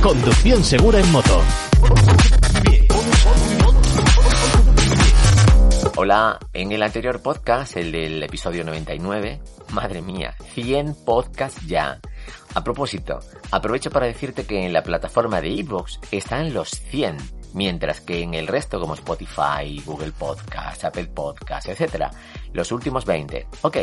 Conducción segura en moto. Hola, en el anterior podcast, el del episodio 99, madre mía, 100 podcasts ya. A propósito, aprovecho para decirte que en la plataforma de Evox están los 100, mientras que en el resto como Spotify, Google Podcast, Apple Podcast, etc., los últimos 20. Ok.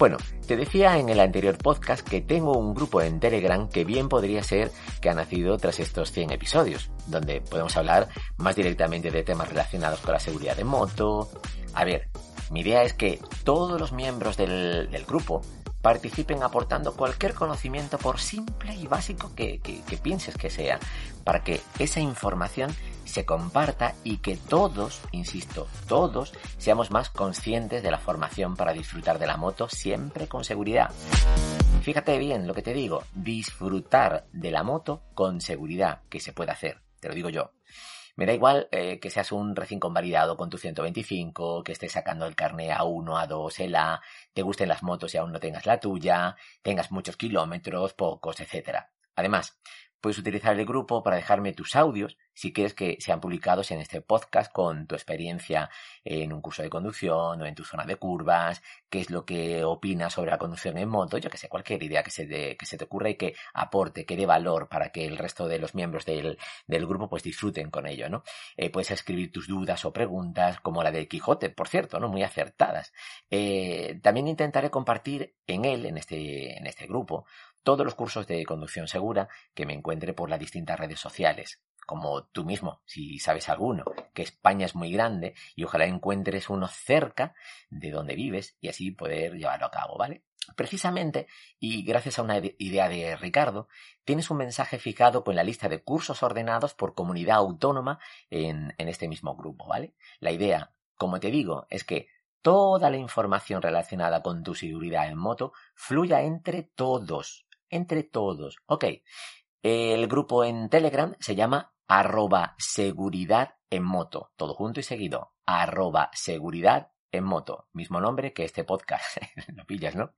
Bueno, te decía en el anterior podcast que tengo un grupo en Telegram que bien podría ser que ha nacido tras estos 100 episodios, donde podemos hablar más directamente de temas relacionados con la seguridad de moto. A ver, mi idea es que todos los miembros del, grupo participen aportando cualquier conocimiento por simple y básico que, pienses que sea, para que esa información se comparta y que todos, insisto, todos seamos más conscientes de la formación para disfrutar de la moto siempre con seguridad. Fíjate bien lo que te digo, disfrutar de la moto con seguridad, que se puede hacer, te lo digo yo. Me da igual eh, que seas un recién convalidado con tu 125, que estés sacando el carné A1, A2, el A, te gusten las motos y aún no tengas la tuya, tengas muchos kilómetros, pocos, etc. Además, puedes utilizar el grupo para dejarme tus audios si quieres que sean publicados en este podcast con tu experiencia en un curso de conducción o en tu zona de curvas, qué es lo que opinas sobre la conducción en moto, yo que sé, cualquier idea que se, de, que se te ocurra y que aporte, que dé valor para que el resto de los miembros del, del grupo pues disfruten con ello, ¿no? Eh, puedes escribir tus dudas o preguntas, como la de Quijote, por cierto, ¿no? Muy acertadas. Eh, también intentaré compartir en él, en este, en este grupo, todos los cursos de conducción segura que me encuentre por las distintas redes sociales como tú mismo, si sabes alguno, que España es muy grande y ojalá encuentres uno cerca de donde vives y así poder llevarlo a cabo, ¿vale? Precisamente, y gracias a una idea de Ricardo, tienes un mensaje fijado con la lista de cursos ordenados por comunidad autónoma en, este mismo grupo, ¿vale? La idea, como te digo, es que toda la información relacionada con tu seguridad en moto fluya entre todos, entre todos. Ok, el grupo en Telegram se llama arroba seguridad en moto, todo junto y seguido, arroba seguridad en moto, mismo nombre que este podcast, lo pillas, ¿no?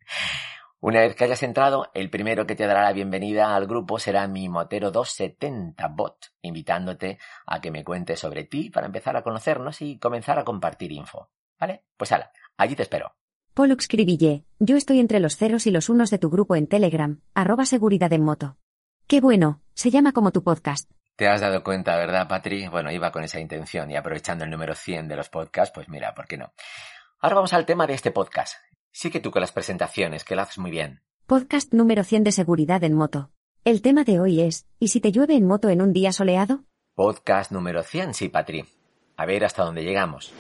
Una vez que hayas entrado, el primero que te dará la bienvenida al grupo será mi Motero 270 Bot, invitándote a que me cuentes sobre ti para empezar a conocernos y comenzar a compartir info. ¿Vale? Pues hala, allí te espero. Pollux Cribillé, yo estoy entre los ceros y los unos de tu grupo en Telegram, arroba seguridad en moto. Qué bueno, se llama como tu podcast. Te has dado cuenta, ¿verdad, Patri? Bueno, iba con esa intención y aprovechando el número 100 de los podcasts, pues mira, ¿por qué no? Ahora vamos al tema de este podcast. Sigue tú con las presentaciones, que lo haces muy bien. Podcast número 100 de seguridad en moto. El tema de hoy es, ¿y si te llueve en moto en un día soleado? Podcast número 100, sí, Patri. A ver hasta dónde llegamos.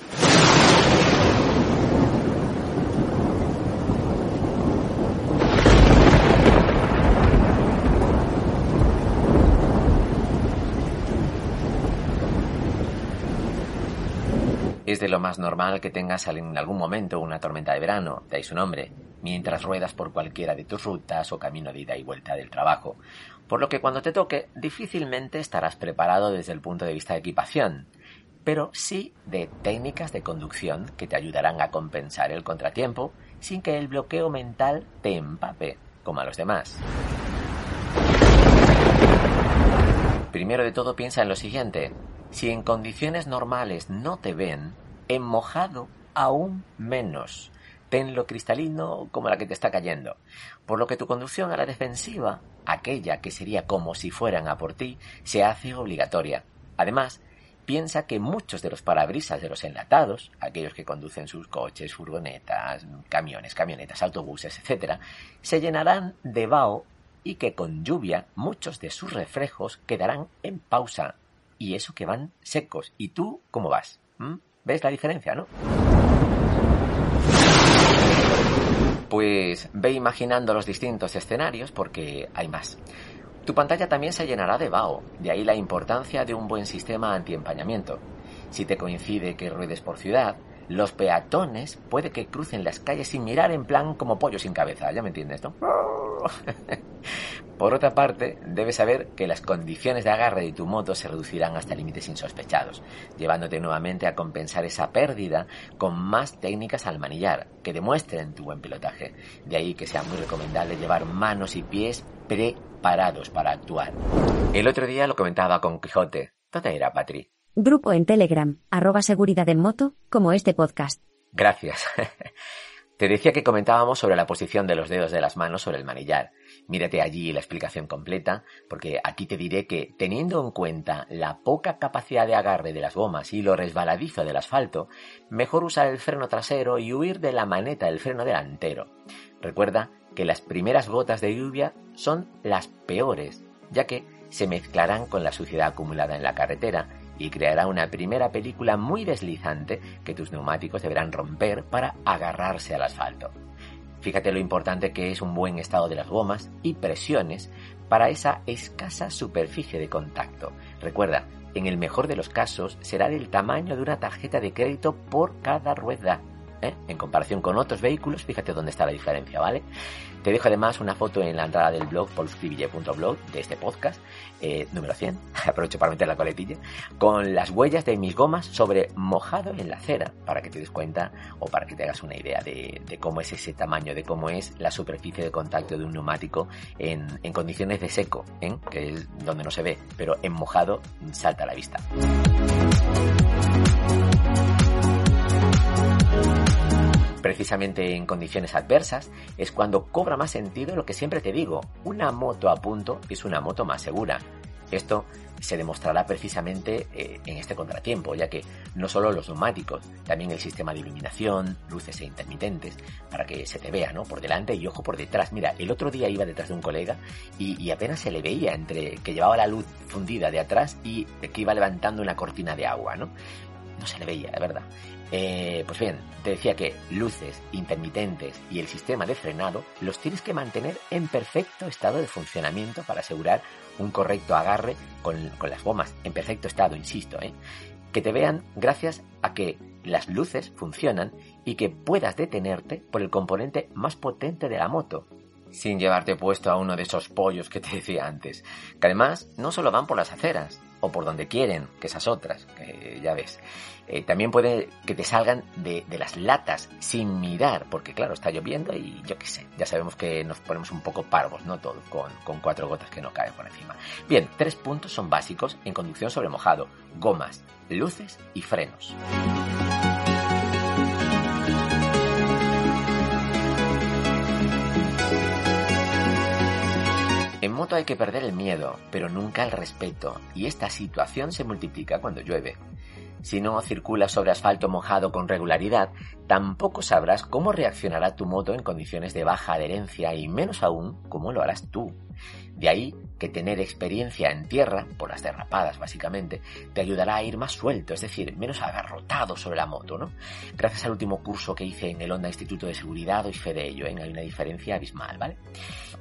De lo más normal que tengas en algún momento una tormenta de verano, de ahí su nombre, mientras ruedas por cualquiera de tus rutas o camino de ida y vuelta del trabajo, por lo que cuando te toque difícilmente estarás preparado desde el punto de vista de equipación, pero sí de técnicas de conducción que te ayudarán a compensar el contratiempo sin que el bloqueo mental te empape como a los demás. Primero de todo piensa en lo siguiente. Si en condiciones normales no te ven, en mojado aún menos. Tenlo cristalino como la que te está cayendo. Por lo que tu conducción a la defensiva, aquella que sería como si fueran a por ti, se hace obligatoria. Además, piensa que muchos de los parabrisas de los enlatados, aquellos que conducen sus coches, furgonetas, camiones, camionetas, autobuses, etc., se llenarán de vaho y que con lluvia muchos de sus reflejos quedarán en pausa. Y eso que van secos. ¿Y tú cómo vas? ¿Mm? ¿Ves la diferencia, no? Pues ve imaginando los distintos escenarios porque hay más. Tu pantalla también se llenará de vaho, de ahí la importancia de un buen sistema antiempañamiento. Si te coincide que ruedes por ciudad, los peatones puede que crucen las calles sin mirar en plan como pollo sin cabeza, ya me entiendes, ¿no? Por otra parte, debes saber que las condiciones de agarre de tu moto se reducirán hasta límites insospechados, llevándote nuevamente a compensar esa pérdida con más técnicas al manillar, que demuestren tu buen pilotaje. De ahí que sea muy recomendable llevar manos y pies preparados para actuar. El otro día lo comentaba con Quijote. ¿Dónde era, Patri? Grupo en Telegram, arroba seguridad en moto, como este podcast. Gracias. Te decía que comentábamos sobre la posición de los dedos de las manos sobre el manillar. Mírate allí la explicación completa, porque aquí te diré que, teniendo en cuenta la poca capacidad de agarre de las gomas y lo resbaladizo del asfalto, mejor usar el freno trasero y huir de la maneta del freno delantero. Recuerda que las primeras gotas de lluvia son las peores, ya que se mezclarán con la suciedad acumulada en la carretera y creará una primera película muy deslizante que tus neumáticos deberán romper para agarrarse al asfalto. Fíjate lo importante que es un buen estado de las gomas y presiones para esa escasa superficie de contacto. Recuerda, en el mejor de los casos será del tamaño de una tarjeta de crédito por cada rueda. ¿Eh? En comparación con otros vehículos, fíjate dónde está la diferencia, ¿vale? Te dejo además una foto en la entrada del blog polscribille.blog de este podcast, eh, número 100, aprovecho para meter la coletilla, con las huellas de mis gomas sobre mojado en la acera, para que te des cuenta o para que te hagas una idea de, cómo es ese tamaño, de cómo es la superficie de contacto de un neumático en, en condiciones de seco, ¿eh? que es donde no se ve, pero en mojado salta a la vista. Precisamente en condiciones adversas, es cuando cobra más sentido lo que siempre te digo, una moto a punto es una moto más segura. Esto se demostrará precisamente eh, en este contratiempo, ya que no solo los neumáticos, también el sistema de iluminación, luces e intermitentes, para que se te vea, ¿no? Por delante y ojo por detrás. Mira, el otro día iba detrás de un colega y, y apenas se le veía entre que llevaba la luz fundida de atrás y que iba levantando una cortina de agua, ¿no? No se le veía, de verdad. Eh, pues bien, te decía que luces, intermitentes y el sistema de frenado los tienes que mantener en perfecto estado de funcionamiento para asegurar un correcto agarre con, las gomas, en perfecto estado, insisto, ¿eh? que te vean gracias a que las luces funcionan y que puedas detenerte por el componente más potente de la moto, sin llevarte puesto a uno de esos pollos que te decía antes, que además no solo van por las aceras, o por donde quieren, que esas otras, ya ves. Eh, también puede que te salgan de, las latas sin mirar, porque claro, está lloviendo y yo qué sé, ya sabemos que nos ponemos un poco parvos, ¿no? Todo, con cuatro gotas que no caen por encima. Bien, tres puntos son básicos en conducción sobre mojado, gomas, luces y frenos. Moto hay que perder el miedo, pero nunca el respeto, y esta situación se multiplica cuando llueve. Si no circulas sobre asfalto mojado con regularidad, tampoco sabrás cómo reaccionará tu moto en condiciones de baja adherencia y menos aún cómo lo harás tú. De ahí que tener experiencia en tierra, por las derrapadas básicamente, te ayudará a ir más suelto, es decir, menos agarrotado sobre la moto, ¿no? Gracias al último curso que hice en el Honda Instituto de Seguridad doy fe de ello, ¿eh? hay una diferencia abismal, ¿vale?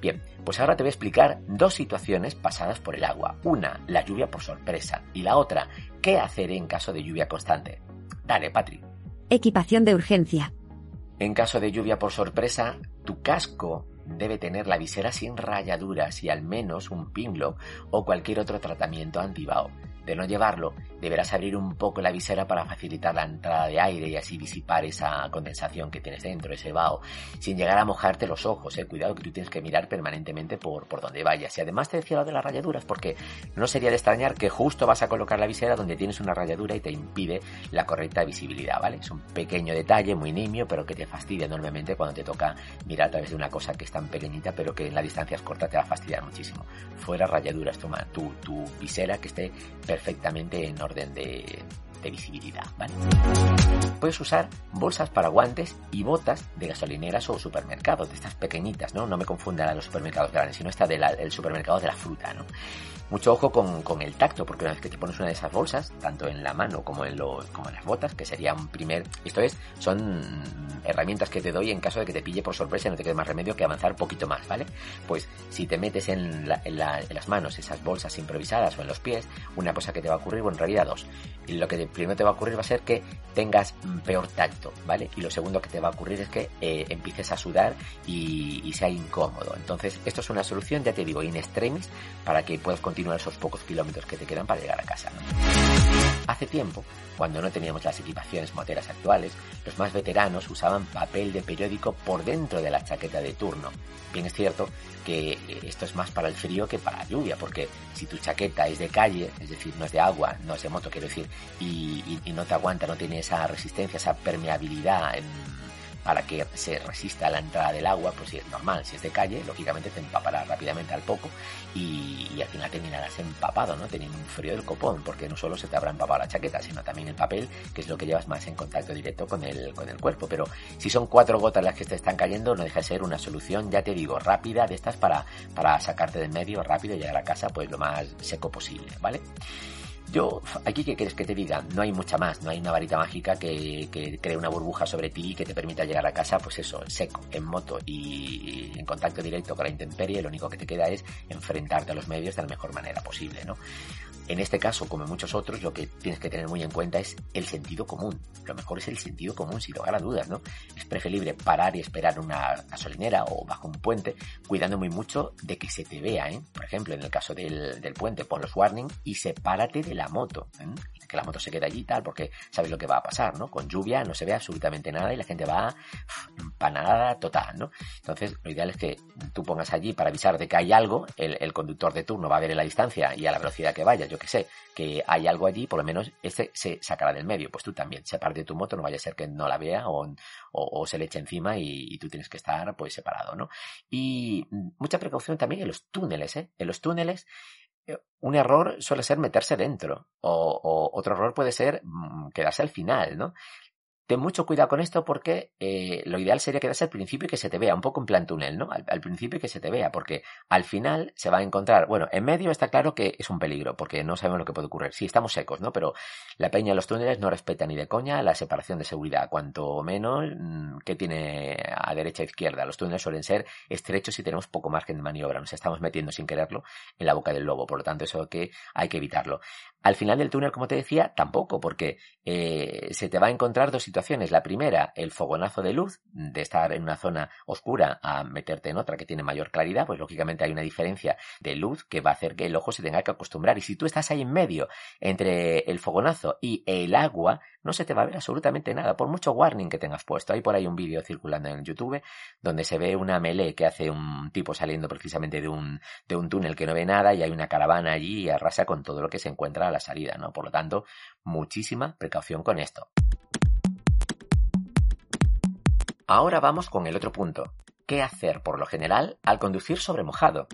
Bien, pues ahora te voy a explicar dos situaciones pasadas por el agua. Una, la lluvia por sorpresa, y la otra, qué hacer en caso de lluvia constante. Dale, Patri. Equipación de urgencia. En caso de lluvia por sorpresa, tu casco debe tener la visera sin rayaduras y al menos un pinlo o cualquier otro tratamiento antibao. De no llevarlo, deberás abrir un poco la visera para facilitar la entrada de aire y así disipar esa condensación que tienes dentro, ese vaho, sin llegar a mojarte los ojos, eh. Cuidado que tú tienes que mirar permanentemente por, por donde vayas. Y además te decía lo de las rayaduras, porque no sería de extrañar que justo vas a colocar la visera donde tienes una rayadura y te impide la correcta visibilidad, ¿vale? Es un pequeño detalle, muy nimio, pero que te fastidia enormemente cuando te toca mirar a través de una cosa que es tan pequeñita, pero que en la distancia es corta te va a fastidiar muchísimo. Fuera rayaduras, toma tu, tu visera que esté perfectamente en orden de, visibilidad. Puedes usar bolsas para guantes y botas de gasolineras o supermercados, de estas pequeñitas, ¿no? No me confundan a los supermercados grandes, sino esta del supermercado de la fruta, ¿no? Mucho ojo con, el tacto, porque una vez que te pones una de esas bolsas, tanto en la mano como en, los, como en las botas, que sería un primer... Esto es, son herramientas que te doy en caso de que te pille por sorpresa y no te quede más remedio que avanzar poquito más, ¿vale? Pues si te metes en, las manos esas bolsas improvisadas o en los pies, una cosa que te va a ocurrir, bueno, en realidad dos. Lo que primero te va a ocurrir va a ser que tengas peor tacto, ¿vale? Y lo segundo que te va a ocurrir es que eh, empieces a sudar y, y sea incómodo. Entonces, esto es una solución, ya te digo, in extremis, para que puedas continuar esos pocos kilómetros que te quedan para llegar a casa. Hace tiempo, cuando no teníamos las equipaciones moteras actuales, los más veteranos usaban papel de periódico por dentro de la chaqueta de turno. Bien es cierto que eh, esto es más para el frío que para la lluvia, porque si tu chaqueta es de calle, es decir, no es de agua, no es de moto, quiero decir, y, y no te aguanta, no tiene esa resistencia, esa permeabilidad para que se resista a la entrada del agua, pues si es normal, si es de calle, lógicamente te empapará rápidamente al poco y, al final terminarás empapado, ¿no? Teniendo un frío del copón, porque no solo se te habrá empapado la chaqueta, sino también el papel, que es lo que llevas más en contacto directo con el, con el cuerpo. Pero si son cuatro gotas las que te están cayendo, no deja de ser una solución, ya te digo, rápida de estas para, para sacarte del medio rápido y llegar a casa pues lo más seco posible, ¿vale? Yo, aquí, ¿qué quieres que te diga? No hay mucha más, no hay una varita mágica que, que cree una burbuja sobre ti y que te permita llegar a casa, pues eso, seco, en moto y en contacto directo con la intemperie, lo único que te queda es enfrentarte a los medios de la mejor manera posible, ¿no? En este caso, como en muchos otros, lo que tienes que tener muy en cuenta es el sentido común. Lo mejor es el sentido común, sin lugar a dudas, ¿no? Es preferible parar y esperar una gasolinera o bajo un puente, cuidando muy mucho de que se te vea, ¿eh? Por ejemplo, en el caso del, del puente, pon los warning y sepárate de la moto, ¿eh? Que la moto se quede allí y tal, porque sabes lo que va a pasar, ¿no? Con lluvia no se ve absolutamente nada y la gente va empanada total, ¿no? Entonces, lo ideal es que tú pongas allí para avisar de que hay algo, el, conductor de turno va a ver en la distancia y a la velocidad que vaya, yo que sé, que hay algo allí, por lo menos ese se sacará del medio. Pues tú también, sepárate de tu moto, no vaya a ser que no la vea o, se le eche encima y, tú tienes que estar pues separado, ¿no? Y mucha precaución también en los túneles, ¿eh? En los túneles un error suele ser meterse dentro o, o, otro error puede ser mm, quedarse al final, ¿no? Ten mucho cuidado con esto porque eh, lo ideal sería quedarse al principio y que se te vea, un poco en plan túnel, ¿no? Al, principio y que se te vea, porque al final se va a encontrar, bueno, en medio está claro que es un peligro, porque no sabemos lo que puede ocurrir. Sí, estamos secos, ¿no? Pero la peña de los túneles no respeta ni de coña la separación de seguridad, cuanto menos mm, que tiene a derecha e izquierda. Los túneles suelen ser estrechos y tenemos poco margen de maniobra, nos estamos metiendo sin quererlo en la boca del lobo, por lo tanto eso que hay que evitarlo. Al final del túnel, como te decía, tampoco, porque eh, se te va a encontrar dos La primera, el fogonazo de luz, de estar en una zona oscura a meterte en otra que tiene mayor claridad, pues lógicamente hay una diferencia de luz que va a hacer que el ojo se tenga que acostumbrar. Y si tú estás ahí en medio entre el fogonazo y el agua, no se te va a ver absolutamente nada, por mucho warning que tengas puesto. Hay por ahí un vídeo circulando en YouTube donde se ve una melee que hace un tipo saliendo precisamente de un, de un túnel que no ve nada y hay una caravana allí y arrasa con todo lo que se encuentra a la salida, ¿no? Por lo tanto, muchísima precaución con esto. Ahora vamos con el otro punto. ¿Qué hacer por lo general al conducir sobre mojado?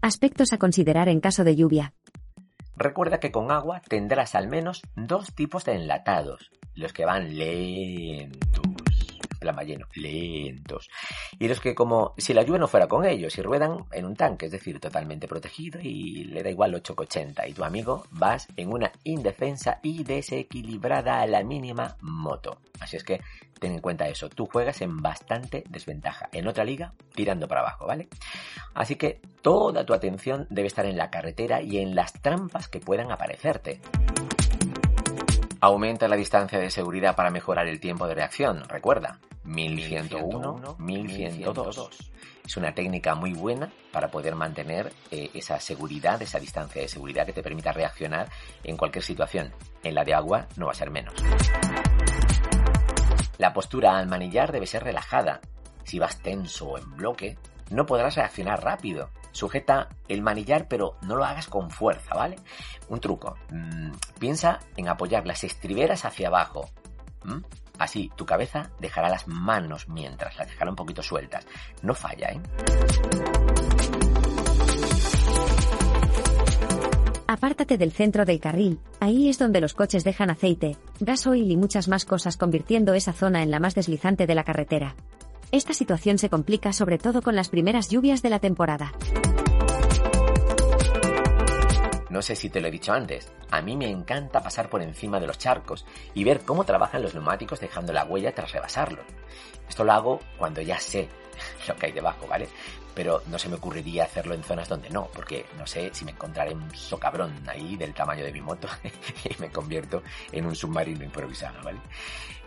Aspectos a considerar en caso de lluvia. Recuerda que con agua tendrás al menos dos tipos de enlatados, los que van lentos, plan lleno, lentos, y los que como si la lluvia no fuera con ellos y ruedan en un tanque, es decir, totalmente protegido y le da igual 880 y tu amigo vas en una indefensa y desequilibrada a la mínima moto. Así es que ten en cuenta eso, tú juegas en bastante desventaja, en otra liga tirando para abajo, ¿vale? Así que toda tu atención debe estar en la carretera y en las trampas que puedan aparecerte. Aumenta la distancia de seguridad para mejorar el tiempo de reacción, recuerda, 1101, 1102. Es una técnica muy buena para poder mantener eh, esa seguridad, esa distancia de seguridad que te permita reaccionar en cualquier situación. En la de agua no va a ser menos. La postura al manillar debe ser relajada. Si vas tenso o en bloque, no podrás reaccionar rápido. Sujeta el manillar, pero no lo hagas con fuerza, ¿vale? Un truco. Mm, piensa en apoyar las estriberas hacia abajo. Así, tu cabeza dejará las manos mientras las dejará un poquito sueltas. No falla, ¿eh? Apártate del centro del carril, ahí es donde los coches dejan aceite, gasoil y muchas más cosas convirtiendo esa zona en la más deslizante de la carretera. Esta situación se complica sobre todo con las primeras lluvias de la temporada. No sé si te lo he dicho antes, a mí me encanta pasar por encima de los charcos y ver cómo trabajan los neumáticos dejando la huella tras rebasarlos. Esto lo hago cuando ya sé lo que hay debajo, ¿vale? Pero no se me ocurriría hacerlo en zonas donde no, porque no sé si me encontraré un socabrón ahí del tamaño de mi moto y me convierto en un submarino improvisado, ¿vale?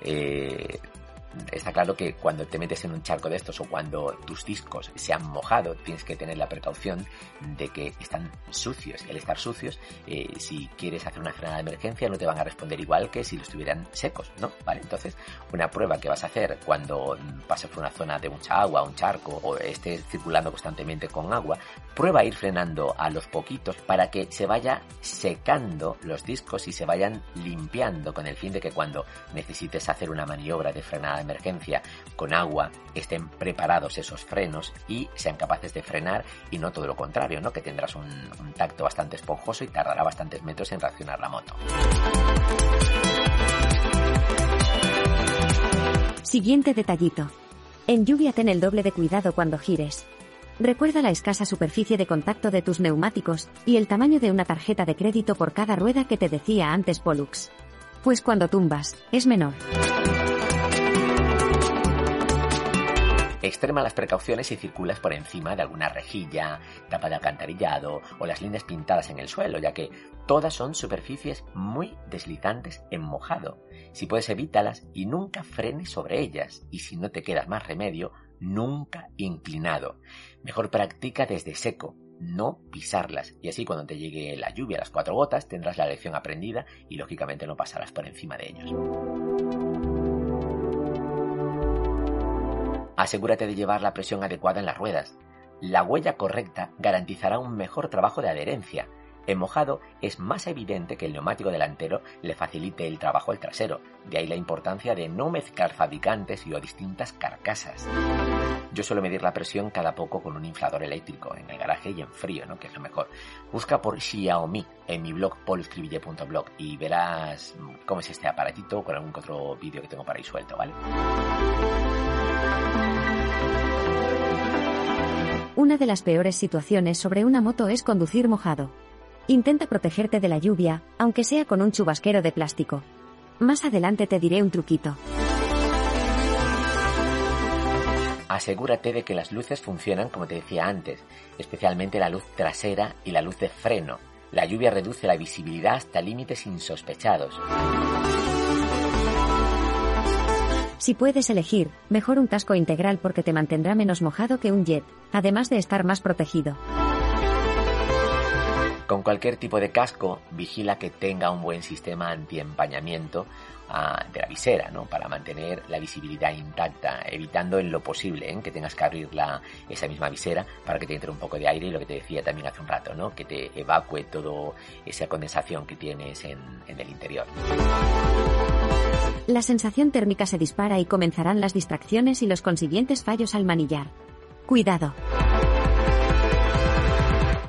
Eh, está claro que cuando te metes en un charco de estos o cuando tus discos se han mojado, tienes que tener la precaución de que están sucios. El estar sucios, eh, si quieres hacer una frenada de emergencia, no te van a responder igual que si lo estuvieran secos, ¿no? Vale, entonces, una prueba que vas a hacer cuando pases por una zona de mucha agua, un charco, o estés circulando constantemente con agua, prueba a ir frenando a los poquitos para que se vaya secando los discos y se vayan limpiando con el fin de que cuando necesites hacer una maniobra de frenada emergencia con agua estén preparados esos frenos y sean capaces de frenar y no todo lo contrario, ¿no? Que tendrás un, un tacto bastante esponjoso y tardará bastantes metros en reaccionar la moto. Siguiente detallito. En lluvia ten el doble de cuidado cuando gires. Recuerda la escasa superficie de contacto de tus neumáticos y el tamaño de una tarjeta de crédito por cada rueda que te decía antes Pollux. Pues cuando tumbas, es menor. Extrema las precauciones si circulas por encima de alguna rejilla, tapa de alcantarillado o las líneas pintadas en el suelo, ya que todas son superficies muy deslizantes en mojado. Si puedes evítalas y nunca frenes sobre ellas, y si no te queda más remedio, nunca inclinado. Mejor practica desde seco, no pisarlas, y así cuando te llegue la lluvia, las cuatro gotas, tendrás la lección aprendida y lógicamente no pasarás por encima de ellos. Asegúrate de llevar la presión adecuada en las ruedas. La huella correcta garantizará un mejor trabajo de adherencia. En mojado es más evidente que el neumático delantero le facilite el trabajo al trasero, de ahí la importancia de no mezclar fabricantes y o distintas carcasas. Yo suelo medir la presión cada poco con un inflador eléctrico en el garaje y en frío, ¿no? que es lo mejor. Busca por Xiaomi en mi blog poloscribille.blog y verás cómo es este aparatito con algún otro vídeo que tengo para ahí suelto, ¿vale? Una de las peores situaciones sobre una moto es conducir mojado. Intenta protegerte de la lluvia, aunque sea con un chubasquero de plástico. Más adelante te diré un truquito. Asegúrate de que las luces funcionan como te decía antes, especialmente la luz trasera y la luz de freno. La lluvia reduce la visibilidad hasta límites insospechados. Si puedes elegir, mejor un casco integral porque te mantendrá menos mojado que un jet, además de estar más protegido. Con cualquier tipo de casco, vigila que tenga un buen sistema antiempañamiento ah, de la visera, ¿no? Para mantener la visibilidad intacta, evitando en lo posible ¿eh? que tengas que abrir la, esa misma visera para que te entre un poco de aire y lo que te decía también hace un rato, ¿no? Que te evacue toda esa condensación que tienes en, en el interior. La sensación térmica se dispara y comenzarán las distracciones y los consiguientes fallos al manillar. Cuidado.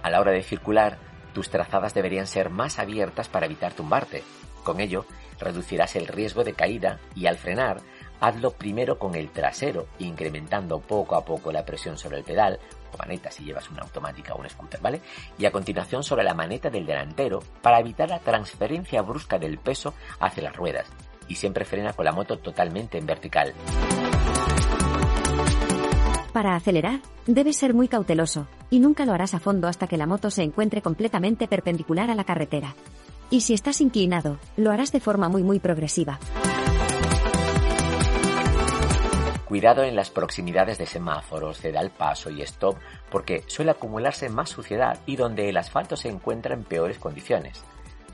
A la hora de circular, tus trazadas deberían ser más abiertas para evitar tumbarte. Con ello, reducirás el riesgo de caída y al frenar, hazlo primero con el trasero, incrementando poco a poco la presión sobre el pedal, o maneta si llevas una automática o un scooter, ¿vale? Y a continuación sobre la maneta del delantero para evitar la transferencia brusca del peso hacia las ruedas. Y siempre frena con la moto totalmente en vertical. Para acelerar, debes ser muy cauteloso, y nunca lo harás a fondo hasta que la moto se encuentre completamente perpendicular a la carretera. Y si estás inclinado, lo harás de forma muy muy progresiva. Cuidado en las proximidades de semáforos, ceda al paso y stop, porque suele acumularse más suciedad y donde el asfalto se encuentra en peores condiciones.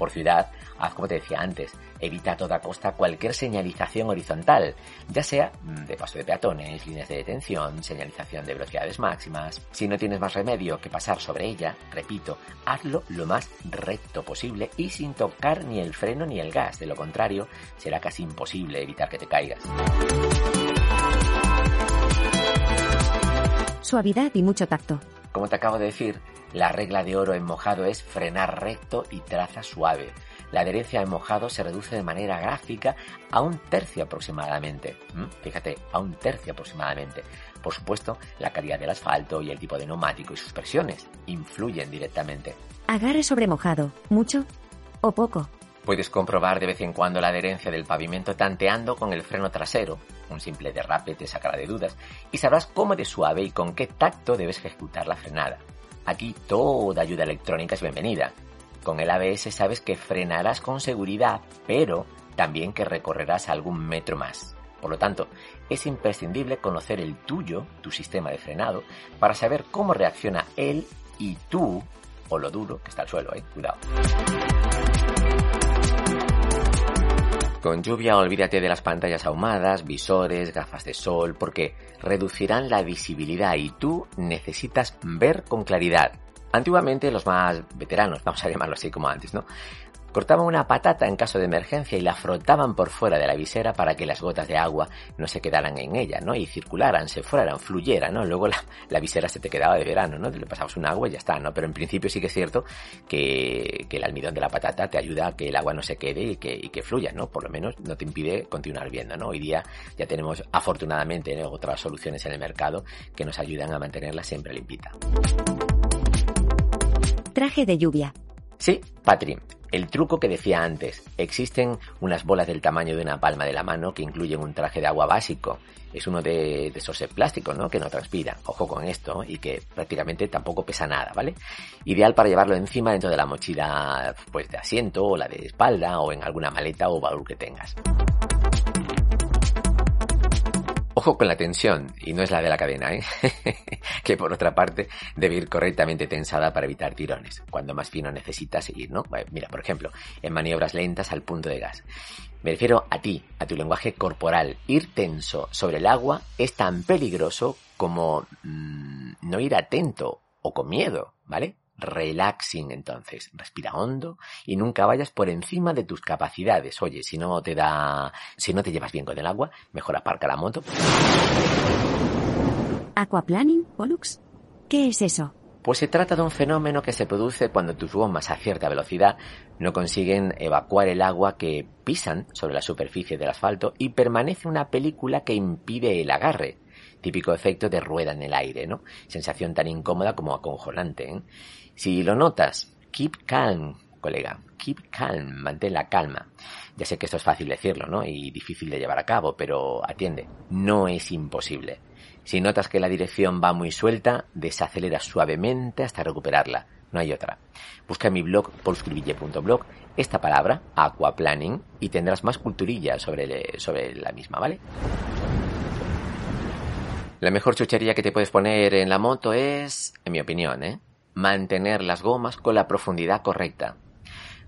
Por ciudad, haz como te decía antes, evita a toda costa cualquier señalización horizontal, ya sea mm, de paso de peatones, líneas de detención, señalización de velocidades máximas. Si no tienes más remedio que pasar sobre ella, repito, hazlo lo más recto posible y sin tocar ni el freno ni el gas, de lo contrario, será casi imposible evitar que te caigas. Suavidad y mucho tacto. Como te acabo de decir, la regla de oro en mojado es frenar recto y traza suave. La adherencia en mojado se reduce de manera gráfica a un tercio aproximadamente. Fíjate, a un tercio aproximadamente. Por supuesto, la calidad del asfalto y el tipo de neumático y sus presiones influyen directamente. Agarre sobre mojado, mucho o poco. Puedes comprobar de vez en cuando la adherencia del pavimento tanteando con el freno trasero. Un simple derrape te sacará de dudas y sabrás cómo de suave y con qué tacto debes ejecutar la frenada. Aquí toda ayuda electrónica es bienvenida. Con el ABS sabes que frenarás con seguridad, pero también que recorrerás algún metro más. Por lo tanto, es imprescindible conocer el tuyo, tu sistema de frenado, para saber cómo reacciona él y tú, o lo duro, que está al suelo, eh, cuidado. Con lluvia olvídate de las pantallas ahumadas, visores, gafas de sol, porque reducirán la visibilidad y tú necesitas ver con claridad. Antiguamente los más veteranos, vamos a llamarlo así como antes, ¿no? Cortaban una patata en caso de emergencia y la frotaban por fuera de la visera para que las gotas de agua no se quedaran en ella, ¿no? Y circularan, se fueran, fluyeran, ¿no? Luego la, visera se te quedaba de verano, ¿no? Te le pasabas un agua y ya está, ¿no? Pero en principio sí que es cierto que, el almidón de la patata te ayuda a que el agua no se quede y que, que fluya, ¿no? Por lo menos no te impide continuar viendo, ¿no? Hoy día ya tenemos afortunadamente otras soluciones en el mercado que nos ayudan a mantenerla siempre limpita. Traje de lluvia. Sí, Patri, el truco que decía antes, existen unas bolas del tamaño de una palma de la mano que incluyen un traje de agua básico. Es uno de, esos de plástico, ¿no? Que no transpira. Ojo con esto y que prácticamente tampoco pesa nada, ¿vale? Ideal para llevarlo encima dentro de la mochila, pues de asiento o la de espalda o en alguna maleta o baúl que tengas. Ojo con la tensión, y no es la de la cadena, ¿eh? que por otra parte debe ir correctamente tensada para evitar tirones, cuando más fino necesitas ir, ¿no? Mira, por ejemplo, en maniobras lentas al punto de gas. Me refiero a ti, a tu lenguaje corporal. Ir tenso sobre el agua es tan peligroso como mm, no ir atento o con miedo, ¿vale? Relaxing entonces. Respira hondo y nunca vayas por encima de tus capacidades. Oye, si no te da, si no te llevas bien con el agua, mejor aparca la moto. Aquaplaning, Pollux. ¿Qué es eso? Pues se trata de un fenómeno que se produce cuando tus bombas a cierta velocidad no consiguen evacuar el agua que pisan sobre la superficie del asfalto y permanece una película que impide el agarre. Típico efecto de rueda en el aire, ¿no? Sensación tan incómoda como aconjolante. ¿eh? Si lo notas, keep calm, colega. Keep calm, mantén la calma. Ya sé que esto es fácil decirlo, ¿no? Y difícil de llevar a cabo, pero atiende, no es imposible. Si notas que la dirección va muy suelta, desacelera suavemente hasta recuperarla. No hay otra. Busca en mi blog polscribille.blog esta palabra, aquaplanning, y tendrás más culturilla sobre, sobre la misma, ¿vale? La mejor chuchería que te puedes poner en la moto es, en mi opinión, ¿eh? mantener las gomas con la profundidad correcta.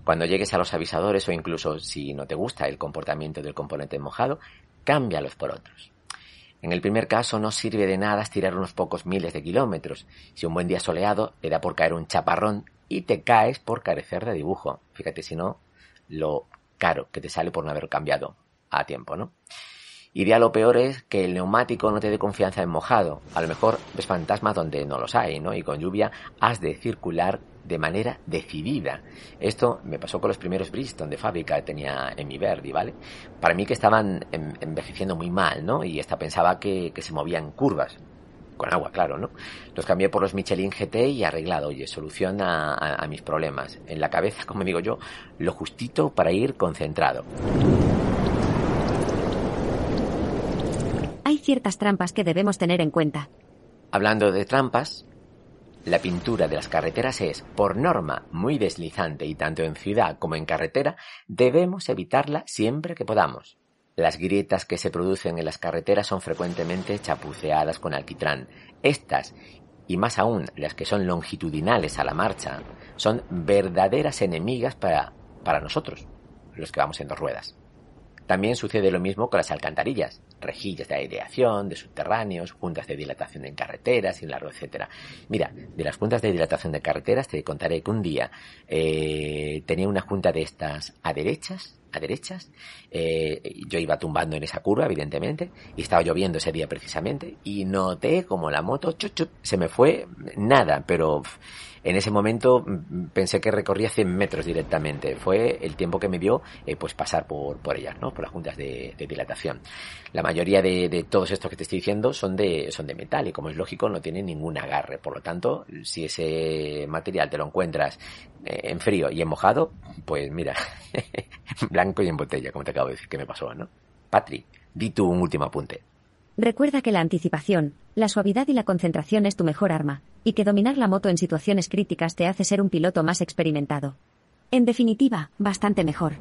Cuando llegues a los avisadores o incluso si no te gusta el comportamiento del componente mojado, cámbialos por otros. En el primer caso no sirve de nada estirar unos pocos miles de kilómetros. Si un buen día soleado te da por caer un chaparrón y te caes por carecer de dibujo. Fíjate si no, lo caro que te sale por no haber cambiado a tiempo, ¿no? Y lo peor es que el neumático no te dé confianza en mojado. A lo mejor ves fantasmas donde no los hay, ¿no? Y con lluvia has de circular de manera decidida. Esto me pasó con los primeros Bristol de fábrica que tenía en mi Verdi, ¿vale? Para mí que estaban envejeciendo muy mal, ¿no? Y hasta pensaba que, que se movían curvas. Con agua, claro, ¿no? Los cambié por los Michelin GT y arreglado, oye, solución a mis problemas. En la cabeza, como digo yo, lo justito para ir concentrado. Hay ciertas trampas que debemos tener en cuenta. Hablando de trampas, la pintura de las carreteras es, por norma, muy deslizante y tanto en ciudad como en carretera debemos evitarla siempre que podamos. Las grietas que se producen en las carreteras son frecuentemente chapuceadas con alquitrán. Estas, y más aún las que son longitudinales a la marcha, son verdaderas enemigas para, para nosotros, los que vamos en dos ruedas. También sucede lo mismo con las alcantarillas, rejillas de aireación, de subterráneos, juntas de dilatación en carreteras y largo, etcétera. Mira, de las juntas de dilatación de carreteras te contaré que un día eh, tenía una junta de estas a derechas, a derechas, eh, yo iba tumbando en esa curva, evidentemente, y estaba lloviendo ese día precisamente, y noté como la moto se me fue nada, pero en ese momento mm, pensé que recorría 100 metros directamente. Fue el tiempo que me dio eh, pues pasar por, por ellas, ¿no? Por las juntas de, dilatación. La mayoría de, todos estos que te estoy diciendo son de, son de metal y como es lógico no tienen ningún agarre. Por lo tanto, si ese material te lo encuentras eh, en frío y en mojado, pues mira, blanco y en botella, como te acabo de decir que me pasó, ¿no? Patri, di tú un último apunte. Recuerda que la anticipación, la suavidad y la concentración es tu mejor arma, y que dominar la moto en situaciones críticas te hace ser un piloto más experimentado. En definitiva, bastante mejor.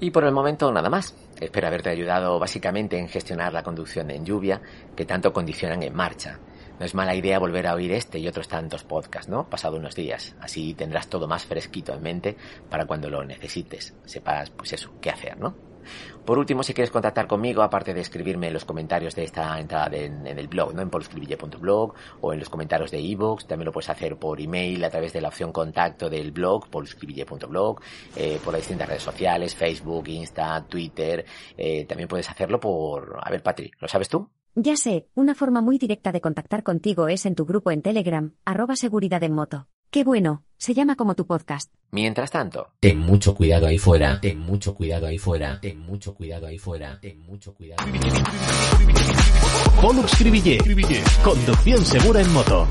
Y por el momento nada más. Espero haberte ayudado básicamente en gestionar la conducción en lluvia que tanto condicionan en marcha. No es mala idea volver a oír este y otros tantos podcasts, ¿no? Pasado unos días. Así tendrás todo más fresquito en mente para cuando lo necesites. Sepas, pues eso, qué hacer, ¿no? Por último, si quieres contactar conmigo, aparte de escribirme en los comentarios de esta entrada en, el blog, ¿no? En poluscribille.blog o en los comentarios de ebooks, también lo puedes hacer por email a través de la opción contacto del blog, poluscribille.blog, eh, por las distintas redes sociales, Facebook, Insta, Twitter, eh, también puedes hacerlo por... A ver, Patri, ¿lo sabes tú? Ya sé, una forma muy directa de contactar contigo es en tu grupo en Telegram, arroba seguridad en moto. Qué bueno, se llama como tu podcast. Mientras tanto, ten mucho cuidado ahí fuera, ten mucho cuidado ahí fuera, ten mucho cuidado ahí fuera, ten mucho cuidado. Pollux Conducción segura en moto.